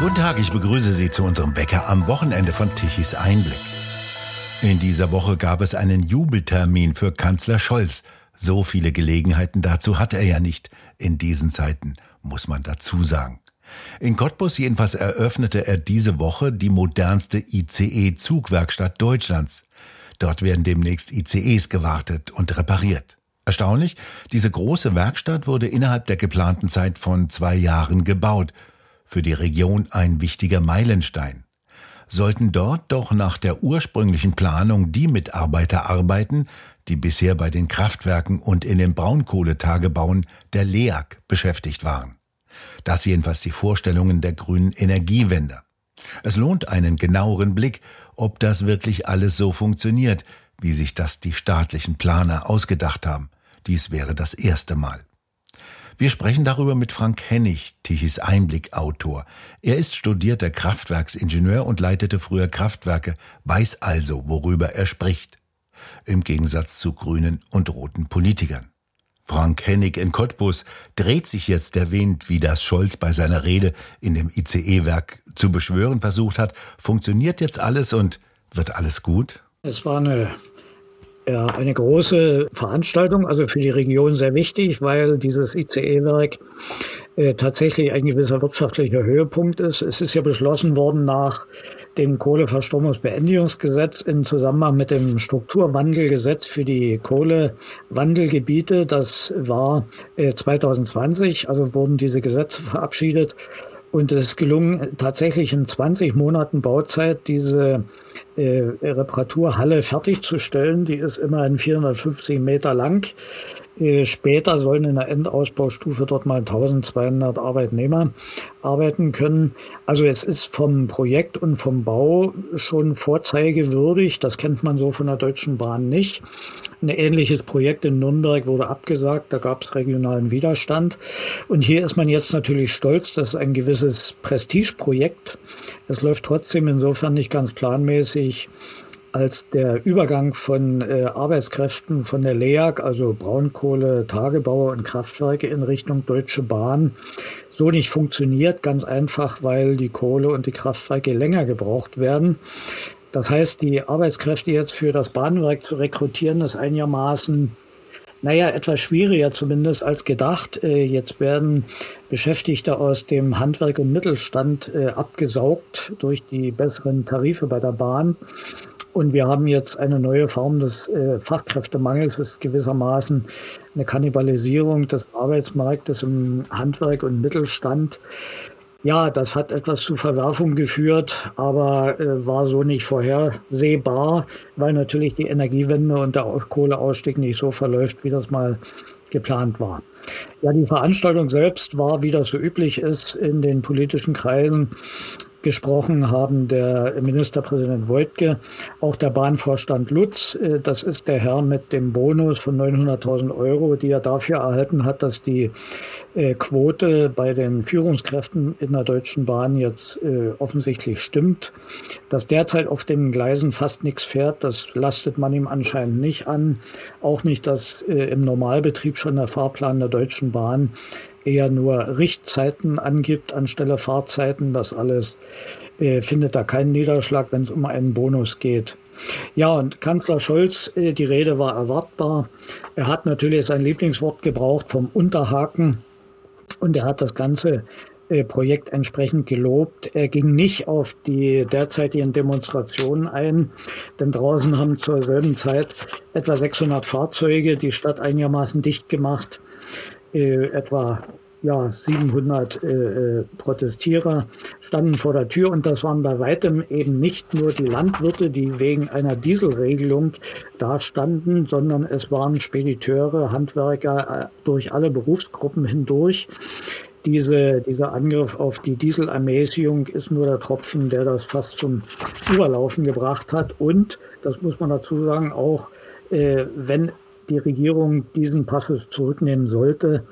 Guten Tag, ich begrüße Sie zu unserem Bäcker am Wochenende von Tichys Einblick. In dieser Woche gab es einen Jubeltermin für Kanzler Scholz. So viele Gelegenheiten dazu hat er ja nicht in diesen Zeiten, muss man dazu sagen. In Cottbus jedenfalls eröffnete er diese Woche die modernste ICE-Zugwerkstatt Deutschlands. Dort werden demnächst ICEs gewartet und repariert. Erstaunlich, diese große Werkstatt wurde innerhalb der geplanten Zeit von zwei Jahren gebaut für die Region ein wichtiger Meilenstein. Sollten dort doch nach der ursprünglichen Planung die Mitarbeiter arbeiten, die bisher bei den Kraftwerken und in den Braunkohletagebauen der LEAG beschäftigt waren. Das jedenfalls die Vorstellungen der grünen Energiewende. Es lohnt einen genaueren Blick, ob das wirklich alles so funktioniert, wie sich das die staatlichen Planer ausgedacht haben. Dies wäre das erste Mal. Wir sprechen darüber mit Frank Hennig, Tichys Einblick-Autor. Er ist studierter Kraftwerksingenieur und leitete früher Kraftwerke, weiß also, worüber er spricht. Im Gegensatz zu grünen und roten Politikern. Frank Hennig in Cottbus dreht sich jetzt der Wind, wie das Scholz bei seiner Rede in dem ICE-Werk zu beschwören versucht hat. Funktioniert jetzt alles und wird alles gut? Es war eine ja, eine große Veranstaltung, also für die Region sehr wichtig, weil dieses ICE-Werk äh, tatsächlich ein gewisser wirtschaftlicher Höhepunkt ist. Es ist ja beschlossen worden nach dem Kohleverstromungsbeendigungsgesetz in Zusammenhang mit dem Strukturwandelgesetz für die Kohlewandelgebiete. Das war äh, 2020, also wurden diese Gesetze verabschiedet. Und es ist gelungen, tatsächlich in 20 Monaten Bauzeit diese äh, Reparaturhalle fertigzustellen. Die ist immerhin 450 Meter lang. Äh, später sollen in der Endausbaustufe dort mal 1200 Arbeitnehmer arbeiten können. Also es ist vom Projekt und vom Bau schon vorzeigewürdig. Das kennt man so von der Deutschen Bahn nicht. Ein ähnliches Projekt in Nürnberg wurde abgesagt, da gab es regionalen Widerstand. Und hier ist man jetzt natürlich stolz, das ist ein gewisses Prestigeprojekt. Es läuft trotzdem insofern nicht ganz planmäßig als der Übergang von äh, Arbeitskräften von der LEAG, also Braunkohle, Tagebauer und Kraftwerke in Richtung Deutsche Bahn so nicht funktioniert, ganz einfach, weil die Kohle und die Kraftwerke länger gebraucht werden. Das heißt, die Arbeitskräfte jetzt für das Bahnwerk zu rekrutieren, ist einigermaßen, naja, etwas schwieriger zumindest als gedacht. Äh, jetzt werden Beschäftigte aus dem Handwerk und Mittelstand äh, abgesaugt durch die besseren Tarife bei der Bahn. Und wir haben jetzt eine neue Form des äh, Fachkräftemangels, das ist gewissermaßen eine Kannibalisierung des Arbeitsmarktes im Handwerk und Mittelstand. Ja, das hat etwas zu Verwerfung geführt, aber äh, war so nicht vorhersehbar, weil natürlich die Energiewende und der Kohleausstieg nicht so verläuft, wie das mal geplant war. Ja, die Veranstaltung selbst war, wie das so üblich ist, in den politischen Kreisen gesprochen haben der Ministerpräsident Wojtke, auch der Bahnvorstand Lutz. Äh, das ist der Herr mit dem Bonus von 900.000 Euro, die er dafür erhalten hat, dass die äh, Quote bei den Führungskräften in der Deutschen Bahn jetzt äh, offensichtlich stimmt. Dass derzeit auf den Gleisen fast nichts fährt, das lastet man ihm anscheinend nicht an. Auch nicht, dass im Normalbetrieb schon der Fahrplan der Deutschen Bahn eher nur Richtzeiten angibt anstelle Fahrzeiten. Das alles äh, findet da keinen Niederschlag, wenn es um einen Bonus geht. Ja, und Kanzler Scholz, äh, die Rede war erwartbar. Er hat natürlich sein Lieblingswort gebraucht vom Unterhaken und er hat das ganze äh, Projekt entsprechend gelobt. Er ging nicht auf die derzeitigen Demonstrationen ein, denn draußen haben zur selben Zeit etwa 600 Fahrzeuge die Stadt einigermaßen dicht gemacht äh, etwa ja, 700 äh, äh, Protestierer standen vor der Tür und das waren bei weitem eben nicht nur die Landwirte, die wegen einer Dieselregelung da standen, sondern es waren Spediteure, Handwerker äh, durch alle Berufsgruppen hindurch. Diese, dieser Angriff auf die Dieselermäßigung ist nur der Tropfen, der das fast zum Überlaufen gebracht hat. Und, das muss man dazu sagen, auch äh, wenn die Regierung diesen Passus zurücknehmen sollte,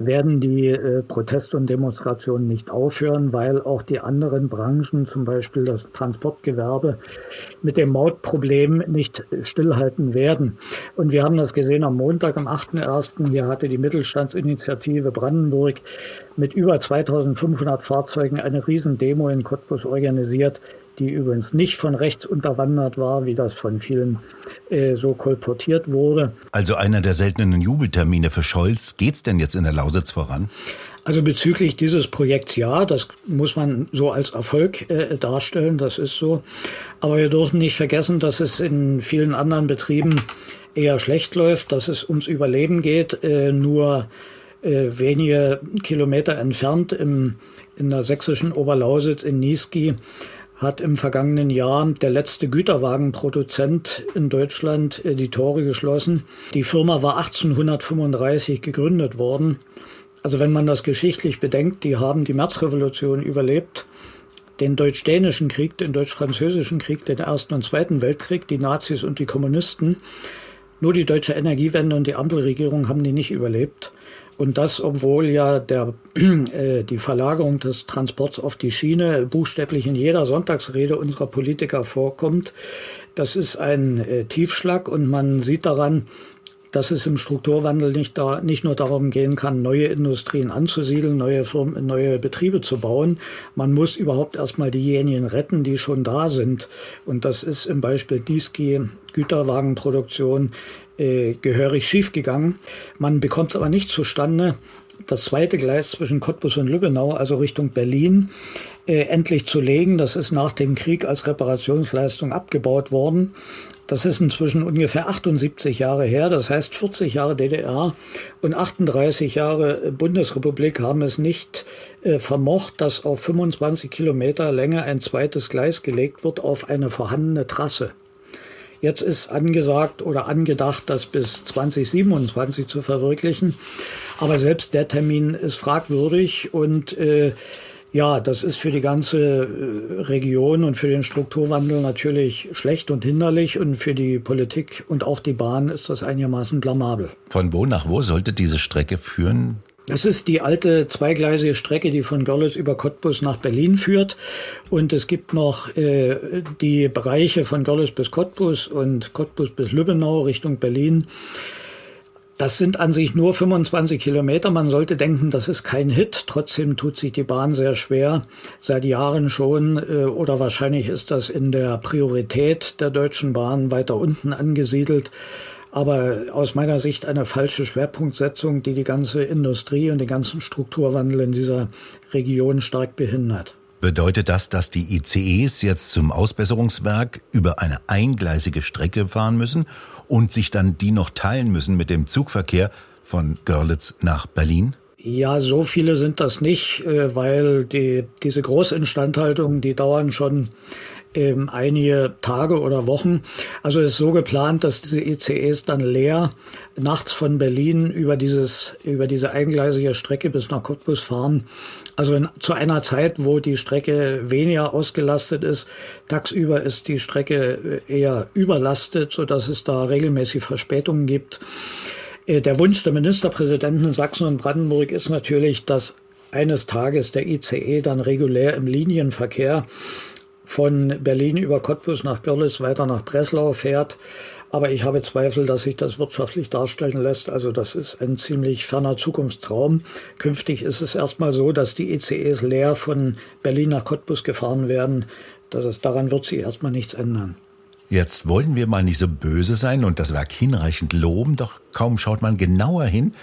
werden die äh, Proteste und Demonstrationen nicht aufhören, weil auch die anderen Branchen, zum Beispiel das Transportgewerbe, mit dem Mautproblem nicht stillhalten werden. Und wir haben das gesehen am Montag, am 8.1. Hier hatte die Mittelstandsinitiative Brandenburg mit über 2500 Fahrzeugen eine Riesendemo in Cottbus organisiert, die übrigens nicht von rechts unterwandert war, wie das von vielen äh, so kolportiert wurde. Also einer der seltenen Jubeltermine für Scholz. Geht's denn jetzt in der Lausitz voran? Also bezüglich dieses Projekts ja, das muss man so als Erfolg äh, darstellen, das ist so. Aber wir dürfen nicht vergessen, dass es in vielen anderen Betrieben eher schlecht läuft, dass es ums Überleben geht. Äh, nur äh, wenige Kilometer entfernt im, in der sächsischen Oberlausitz in Niesky hat im vergangenen Jahr der letzte Güterwagenproduzent in Deutschland äh, die Tore geschlossen. Die Firma war 1835 gegründet worden. Also wenn man das geschichtlich bedenkt, die haben die Märzrevolution überlebt, den deutsch-dänischen Krieg, den deutsch-französischen Krieg, den Ersten und Zweiten Weltkrieg, die Nazis und die Kommunisten. Nur die deutsche Energiewende und die Ampelregierung haben die nicht überlebt. Und das, obwohl ja der, äh, die Verlagerung des Transports auf die Schiene buchstäblich in jeder Sonntagsrede unserer Politiker vorkommt. Das ist ein äh, Tiefschlag und man sieht daran, dass es im Strukturwandel nicht, da, nicht nur darum gehen kann, neue Industrien anzusiedeln, neue, Firmen, neue Betriebe zu bauen. Man muss überhaupt erstmal diejenigen retten, die schon da sind. Und das ist im Beispiel Dieski Güterwagenproduktion äh, gehörig schiefgegangen. Man bekommt es aber nicht zustande, das zweite Gleis zwischen Cottbus und Lübbenau, also Richtung Berlin, äh, endlich zu legen. Das ist nach dem Krieg als Reparationsleistung abgebaut worden. Das ist inzwischen ungefähr 78 Jahre her, das heißt 40 Jahre DDR und 38 Jahre Bundesrepublik haben es nicht äh, vermocht, dass auf 25 Kilometer Länge ein zweites Gleis gelegt wird auf eine vorhandene Trasse. Jetzt ist angesagt oder angedacht, das bis 2027 zu verwirklichen. Aber selbst der Termin ist fragwürdig und äh, ja, das ist für die ganze äh, Region und für den Strukturwandel natürlich schlecht und hinderlich und für die Politik und auch die Bahn ist das einigermaßen blamabel. Von wo nach wo sollte diese Strecke führen? Das ist die alte zweigleisige Strecke, die von Görlitz über Cottbus nach Berlin führt. Und es gibt noch äh, die Bereiche von Görlitz bis Cottbus und Cottbus bis Lübbenau Richtung Berlin. Das sind an sich nur 25 Kilometer. Man sollte denken, das ist kein Hit. Trotzdem tut sich die Bahn sehr schwer, seit Jahren schon. Äh, oder wahrscheinlich ist das in der Priorität der Deutschen Bahn weiter unten angesiedelt. Aber aus meiner Sicht eine falsche Schwerpunktsetzung, die die ganze Industrie und den ganzen Strukturwandel in dieser Region stark behindert. Bedeutet das, dass die ICEs jetzt zum Ausbesserungswerk über eine eingleisige Strecke fahren müssen und sich dann die noch teilen müssen mit dem Zugverkehr von Görlitz nach Berlin? Ja, so viele sind das nicht, äh, weil die, diese Großinstandhaltungen, die dauern schon ähm, einige Tage oder Wochen. Also ist so geplant, dass diese ICEs dann leer nachts von Berlin über dieses über diese eingleisige Strecke bis nach Cottbus fahren. Also in, zu einer Zeit, wo die Strecke weniger ausgelastet ist. Tagsüber ist die Strecke äh, eher überlastet, so dass es da regelmäßig Verspätungen gibt. Äh, der Wunsch der Ministerpräsidenten in Sachsen und Brandenburg ist natürlich, dass eines Tages der ICE dann regulär im Linienverkehr von Berlin über Cottbus nach Görlitz weiter nach Breslau fährt. Aber ich habe Zweifel, dass sich das wirtschaftlich darstellen lässt. Also das ist ein ziemlich ferner Zukunftstraum. Künftig ist es erstmal so, dass die ECEs leer von Berlin nach Cottbus gefahren werden. Das ist, daran wird sich erstmal nichts ändern. Jetzt wollen wir mal nicht so böse sein und das Werk hinreichend loben, doch kaum schaut man genauer hin,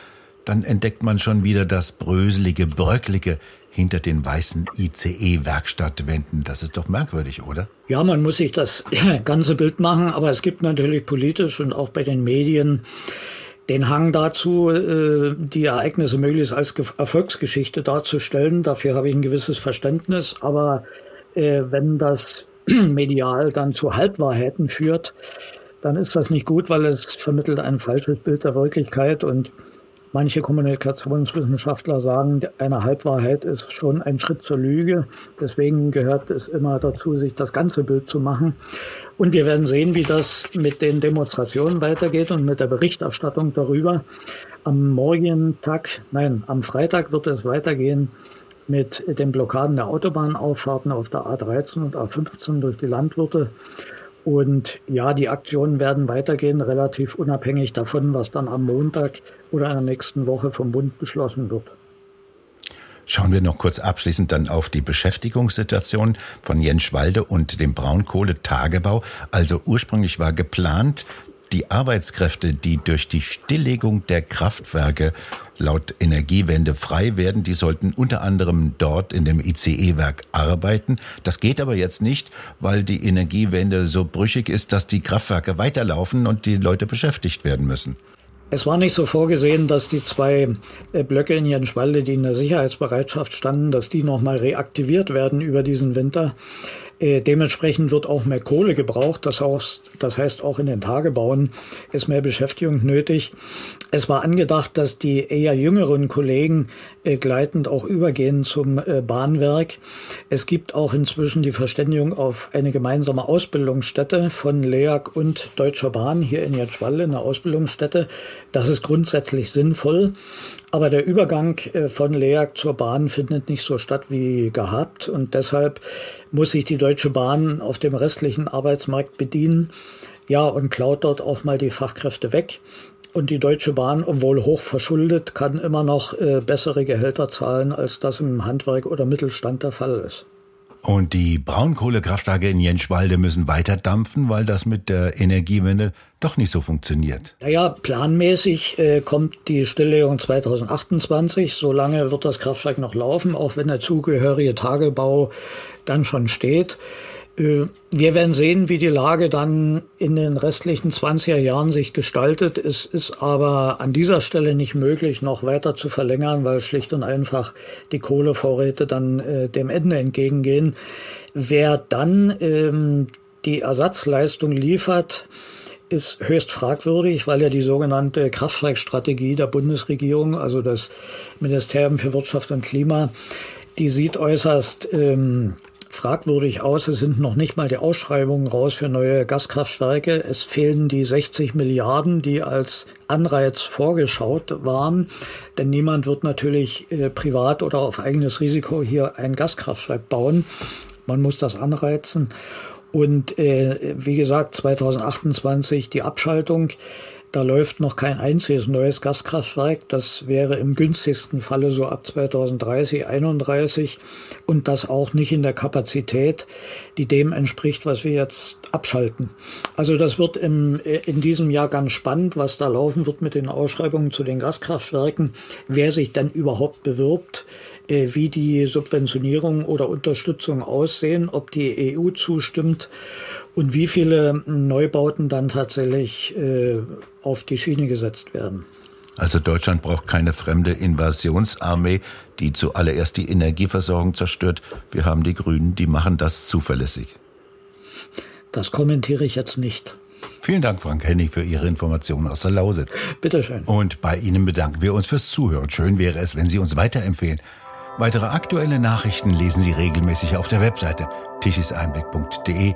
dann entdeckt man schon wieder das bröselige, bröcklige hinter den weißen ICE-Werkstattwänden. Das ist doch merkwürdig, oder? Ja, man muss sich das ganze Bild machen, aber es gibt natürlich politisch und auch bei den Medien den Hang dazu, äh, die Ereignisse möglichst als Erfolgsgeschichte darzustellen. Dafür habe ich ein gewisses Verständnis. Aber äh, wenn das medial dann zu Halbwahrheiten führt, dann ist das nicht gut, weil es vermittelt ein falsches Bild der Wirklichkeit und Manche Kommunikationswissenschaftler sagen, eine Halbwahrheit ist schon ein Schritt zur Lüge. Deswegen gehört es immer dazu, sich das ganze Bild zu machen. Und wir werden sehen, wie das mit den Demonstrationen weitergeht und mit der Berichterstattung darüber. Am morgigen nein, am Freitag wird es weitergehen mit den Blockaden der Autobahnauffahrten auf der A13 und A15 durch die Landwirte. Und ja, die Aktionen werden weitergehen, relativ unabhängig davon, was dann am Montag oder in der nächsten Woche vom Bund beschlossen wird. Schauen wir noch kurz abschließend dann auf die Beschäftigungssituation von Jenschwalde und dem Braunkohletagebau. Also ursprünglich war geplant, die Arbeitskräfte, die durch die Stilllegung der Kraftwerke laut Energiewende frei werden, die sollten unter anderem dort in dem ICE-Werk arbeiten. Das geht aber jetzt nicht, weil die Energiewende so brüchig ist, dass die Kraftwerke weiterlaufen und die Leute beschäftigt werden müssen. Es war nicht so vorgesehen, dass die zwei äh, Blöcke in Jenschwalde, die in der Sicherheitsbereitschaft standen, dass die nochmal reaktiviert werden über diesen Winter. Äh, dementsprechend wird auch mehr Kohle gebraucht. Das, heißt, das heißt, auch in den Tagebauen ist mehr Beschäftigung nötig. Es war angedacht, dass die eher jüngeren Kollegen äh, gleitend auch übergehen zum äh, Bahnwerk. Es gibt auch inzwischen die Verständigung auf eine gemeinsame Ausbildungsstätte von LEAG und Deutscher Bahn hier in Jetschwalle, eine Ausbildungsstätte. Das ist grundsätzlich sinnvoll. Aber der Übergang äh, von LEAG zur Bahn findet nicht so statt wie gehabt. Und deshalb muss sich die Deutsche Bahn auf dem restlichen Arbeitsmarkt bedienen. Ja, und klaut dort auch mal die Fachkräfte weg. Und die Deutsche Bahn, obwohl hoch verschuldet, kann immer noch äh, bessere Gehälter zahlen, als das im Handwerk oder Mittelstand der Fall ist. Und die Braunkohlekraftwerke in Jenschwalde müssen weiter dampfen, weil das mit der Energiewende doch nicht so funktioniert. Naja, planmäßig äh, kommt die Stilllegung 2028. Solange wird das Kraftwerk noch laufen, auch wenn der zugehörige Tagebau dann schon steht. Äh, wir werden sehen, wie die Lage dann in den restlichen 20er Jahren sich gestaltet. Es ist aber an dieser Stelle nicht möglich, noch weiter zu verlängern, weil schlicht und einfach die Kohlevorräte dann äh, dem Ende entgegengehen. Wer dann ähm, die Ersatzleistung liefert, ist höchst fragwürdig, weil ja die sogenannte Kraftwerkstrategie der Bundesregierung, also das Ministerium für Wirtschaft und Klima, die sieht äußerst ähm, fragwürdig aus. Es sind noch nicht mal die Ausschreibungen raus für neue Gaskraftwerke. Es fehlen die 60 Milliarden, die als Anreiz vorgeschaut waren. Denn niemand wird natürlich äh, privat oder auf eigenes Risiko hier ein Gaskraftwerk bauen. Man muss das anreizen. Und äh, wie gesagt, 2028 die Abschaltung. Da läuft noch kein einziges neues Gaskraftwerk. Das wäre im günstigsten Falle so ab 2030, 31 und das auch nicht in der Kapazität, die dem entspricht, was wir jetzt abschalten. Also das wird im, in diesem Jahr ganz spannend, was da laufen wird mit den Ausschreibungen zu den Gaskraftwerken, wer sich denn überhaupt bewirbt äh, wie die Subventionierung oder Unterstützung aussehen, ob die EU zustimmt und wie viele Neubauten dann tatsächlich äh, auf die Schiene gesetzt werden. Also Deutschland braucht keine fremde Invasionsarmee, die zuallererst die Energieversorgung zerstört. Wir haben die Grünen, die machen das zuverlässig. Das kommentiere ich jetzt nicht. Vielen Dank, Frank Hennig, für Ihre Informationen aus der Lausitz. Bitteschön. Und bei Ihnen bedanken wir uns fürs Zuhören. Schön wäre es, wenn Sie uns weiterempfehlen. Weitere aktuelle Nachrichten lesen Sie regelmäßig auf der Webseite tischiseinblick.de